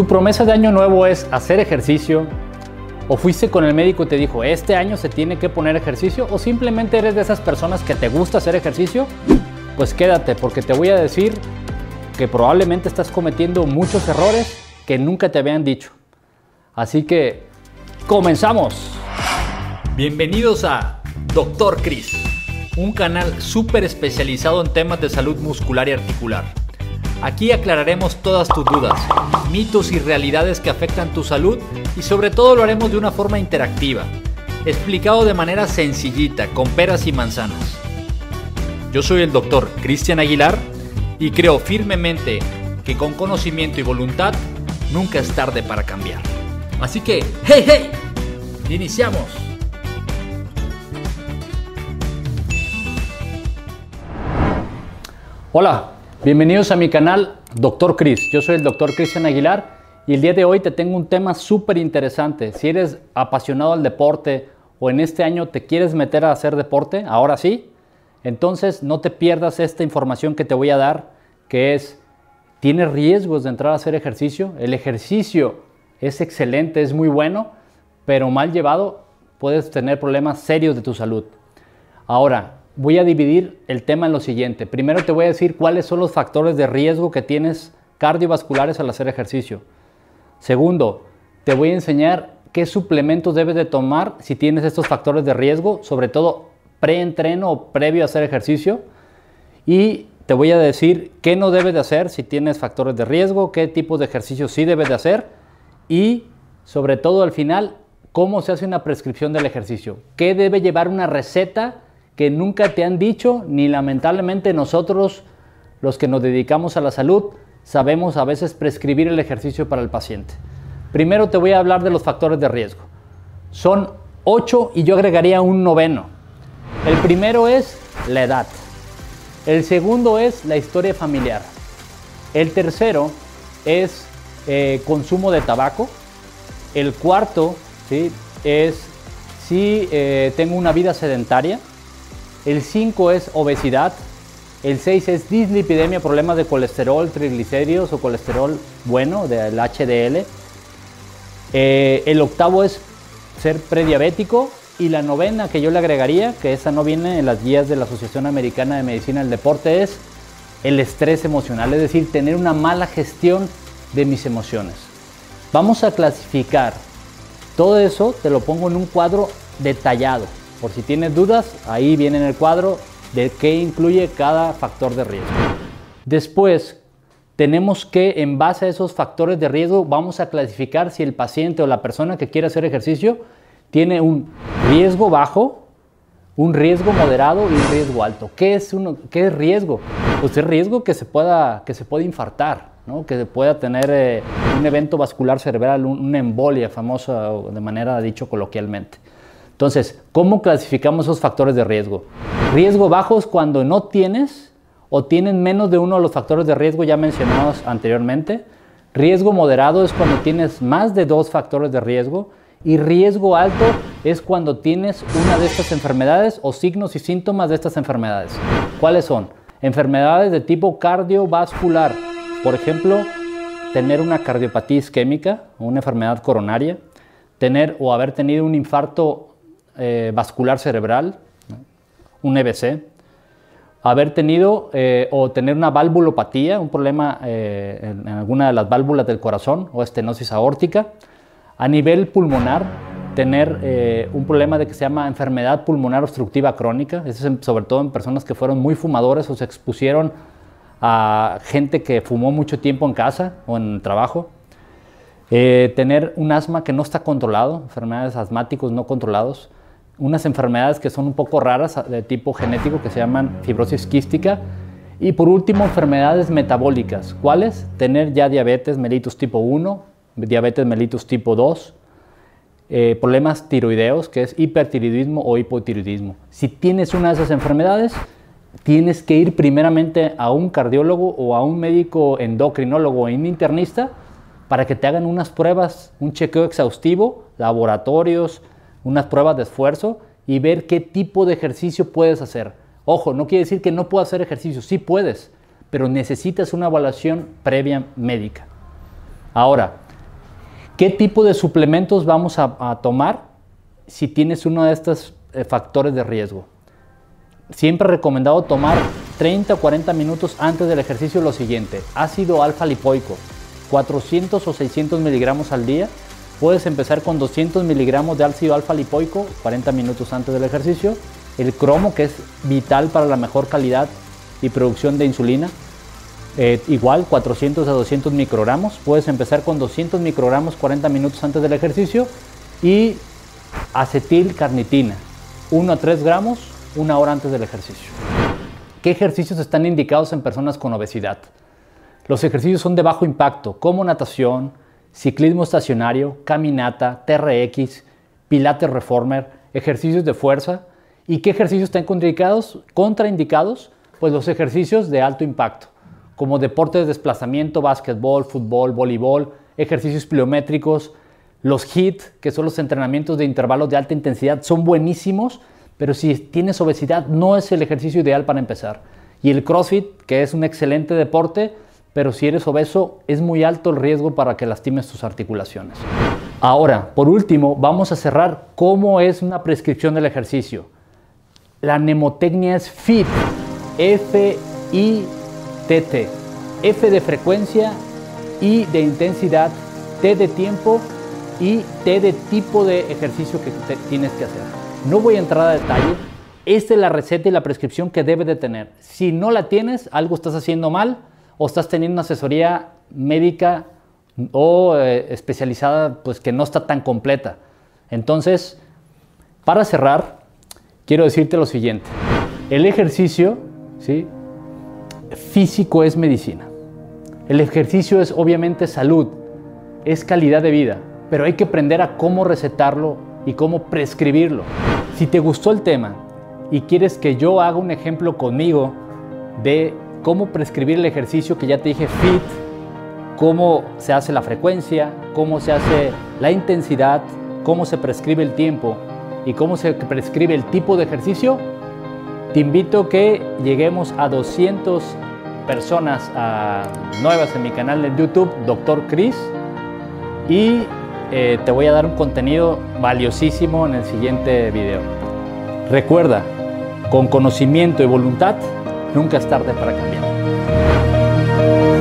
¿Tu promesa de año nuevo es hacer ejercicio? ¿O fuiste con el médico y te dijo, este año se tiene que poner ejercicio? ¿O simplemente eres de esas personas que te gusta hacer ejercicio? Pues quédate, porque te voy a decir que probablemente estás cometiendo muchos errores que nunca te habían dicho. Así que, comenzamos. Bienvenidos a Doctor Chris, un canal súper especializado en temas de salud muscular y articular. Aquí aclararemos todas tus dudas, mitos y realidades que afectan tu salud y sobre todo lo haremos de una forma interactiva, explicado de manera sencillita, con peras y manzanas. Yo soy el doctor Cristian Aguilar y creo firmemente que con conocimiento y voluntad nunca es tarde para cambiar. Así que, ¡hey, hey! ¡Iniciamos! Hola, bienvenidos a mi canal Doctor Chris. Yo soy el doctor Cristian Aguilar y el día de hoy te tengo un tema súper interesante. Si eres apasionado al deporte o en este año te quieres meter a hacer deporte, ahora sí, entonces no te pierdas esta información que te voy a dar, que es, ¿tienes riesgos de entrar a hacer ejercicio? El ejercicio es excelente, es muy bueno, pero mal llevado puedes tener problemas serios de tu salud. Ahora, voy a dividir el tema en lo siguiente. Primero te voy a decir cuáles son los factores de riesgo que tienes cardiovasculares al hacer ejercicio. Segundo, te voy a enseñar qué suplementos debes de tomar si tienes estos factores de riesgo, sobre todo pre-entreno o previo a hacer ejercicio. Y te voy a decir qué no debes de hacer si tienes factores de riesgo, qué tipos de ejercicio sí debes de hacer y sobre todo al final, cómo se hace una prescripción del ejercicio, qué debe llevar una receta que nunca te han dicho, ni lamentablemente nosotros, los que nos dedicamos a la salud, sabemos a veces prescribir el ejercicio para el paciente. Primero te voy a hablar de los factores de riesgo. Son ocho y yo agregaría un noveno. El primero es la edad. El segundo es la historia familiar. El tercero es eh, consumo de tabaco. El cuarto ¿sí? es si eh, tengo una vida sedentaria. El 5 es obesidad. El 6 es dislipidemia, problemas de colesterol, triglicéridos o colesterol bueno, del HDL. Eh, el octavo es ser prediabético. Y la novena que yo le agregaría, que esa no viene en las guías de la Asociación Americana de Medicina del Deporte, es el estrés emocional, es decir, tener una mala gestión de mis emociones. Vamos a clasificar todo eso, te lo pongo en un cuadro detallado. Por si tienes dudas, ahí viene en el cuadro de qué incluye cada factor de riesgo. Después, tenemos que, en base a esos factores de riesgo, vamos a clasificar si el paciente o la persona que quiere hacer ejercicio tiene un riesgo bajo, un riesgo moderado y un riesgo alto. ¿Qué es, uno, qué es riesgo? Pues es riesgo que se pueda, que se pueda infartar, ¿no? que pueda tener eh, un evento vascular cerebral, una embolia famosa, de manera dicho coloquialmente. Entonces, ¿cómo clasificamos esos factores de riesgo? Riesgo bajo es cuando no tienes o tienen menos de uno de los factores de riesgo ya mencionados anteriormente. Riesgo moderado es cuando tienes más de dos factores de riesgo. Y riesgo alto es cuando tienes una de estas enfermedades o signos y síntomas de estas enfermedades. ¿Cuáles son? Enfermedades de tipo cardiovascular. Por ejemplo, tener una cardiopatía isquémica una enfermedad coronaria. Tener o haber tenido un infarto eh, vascular cerebral, un EBC, haber tenido eh, o tener una valvulopatía, un problema eh, en, alguna de las válvulas del corazón o estenosis aórtica, a nivel pulmonar, tener un problema de que se llama enfermedad pulmonar obstructiva crónica, eso es sobre todo en personas que fueron muy fumadores o se expusieron a gente que fumó mucho tiempo en casa o en el trabajo, tener un asma que no está controlado, enfermedades asmáticos no controlados, unas enfermedades que son un poco raras de tipo genético que se llaman fibrosis quística. Y por último, enfermedades metabólicas. ¿Cuáles? Tener ya diabetes mellitus tipo 1, diabetes mellitus tipo 2, eh, problemas tiroideos, que es hipertiroidismo o hipotiroidismo. Si tienes una de esas enfermedades, tienes que ir primeramente a un cardiólogo o a un médico endocrinólogo o internista para que te hagan unas pruebas, un chequeo exhaustivo, laboratorios, unas pruebas de esfuerzo y ver qué tipo de ejercicio puedes hacer. Ojo, no quiere decir que no puedas hacer ejercicio, sí puedes, pero necesitas una evaluación previa médica. Ahora, ¿Qué tipo de suplementos vamos a, tomar si tienes uno de estos eh, factores de riesgo? Siempre recomendado tomar 30 o 40 minutos antes del ejercicio lo siguiente. Ácido alfa lipoico, 400 o 600 miligramos al día. Puedes empezar con 200 miligramos de ácido alfa lipoico 40 minutos antes del ejercicio. El cromo, que es vital para la mejor calidad y producción de insulina. Eh, igual 400 a 200 microgramos. Puedes empezar con 200 microgramos 40 minutos antes del ejercicio. Y acetilcarnitina, 1 a 3 gramos una hora antes del ejercicio. ¿Qué ejercicios están indicados en personas con obesidad? Los ejercicios son de bajo impacto, como natación, ciclismo estacionario, caminata, TRX, pilates reformer, ejercicios de fuerza. ¿Y qué ejercicios están contraindicados? Contraindicados, pues los ejercicios de alto impacto, como deportes de desplazamiento, básquetbol, fútbol, voleibol, ejercicios pliométricos, los HIIT, que son los entrenamientos de intervalos de alta intensidad, son buenísimos, pero si tienes obesidad no es el ejercicio ideal para empezar. Y el CrossFit, que es un excelente deporte, pero si eres obeso es muy alto el riesgo para que lastimes tus articulaciones. Ahora, por último, vamos a cerrar cómo es una prescripción del ejercicio. La mnemotecnia es FIT, F-I-T-T. F de frecuencia, I de intensidad, T de tiempo y T de tipo de ejercicio que tienes que hacer. No voy a entrar a detalle. Esta es la receta y la prescripción que debe de tener. Si no la tienes, algo estás haciendo mal o estás teniendo una asesoría médica o eh, especializada pues que no está tan completa. Entonces, para cerrar, quiero decirte lo siguiente. El ejercicio ¿sí? físico es medicina. El ejercicio es obviamente salud, es calidad de vida, pero hay que aprender a cómo recetarlo y cómo prescribirlo. Si te gustó el tema y quieres que yo haga un ejemplo conmigo de cómo prescribir el ejercicio que ya te dije fit, cómo se hace la frecuencia, cómo se hace la intensidad, cómo se prescribe el tiempo y cómo se prescribe el tipo de ejercicio, te invito a que lleguemos a 200 personas nuevas en mi canal de YouTube, Dr. Chris, y eh, te voy a dar un contenido valiosísimo en el siguiente video. Recuerda, con conocimiento y voluntad, nunca es tarde para cambiar.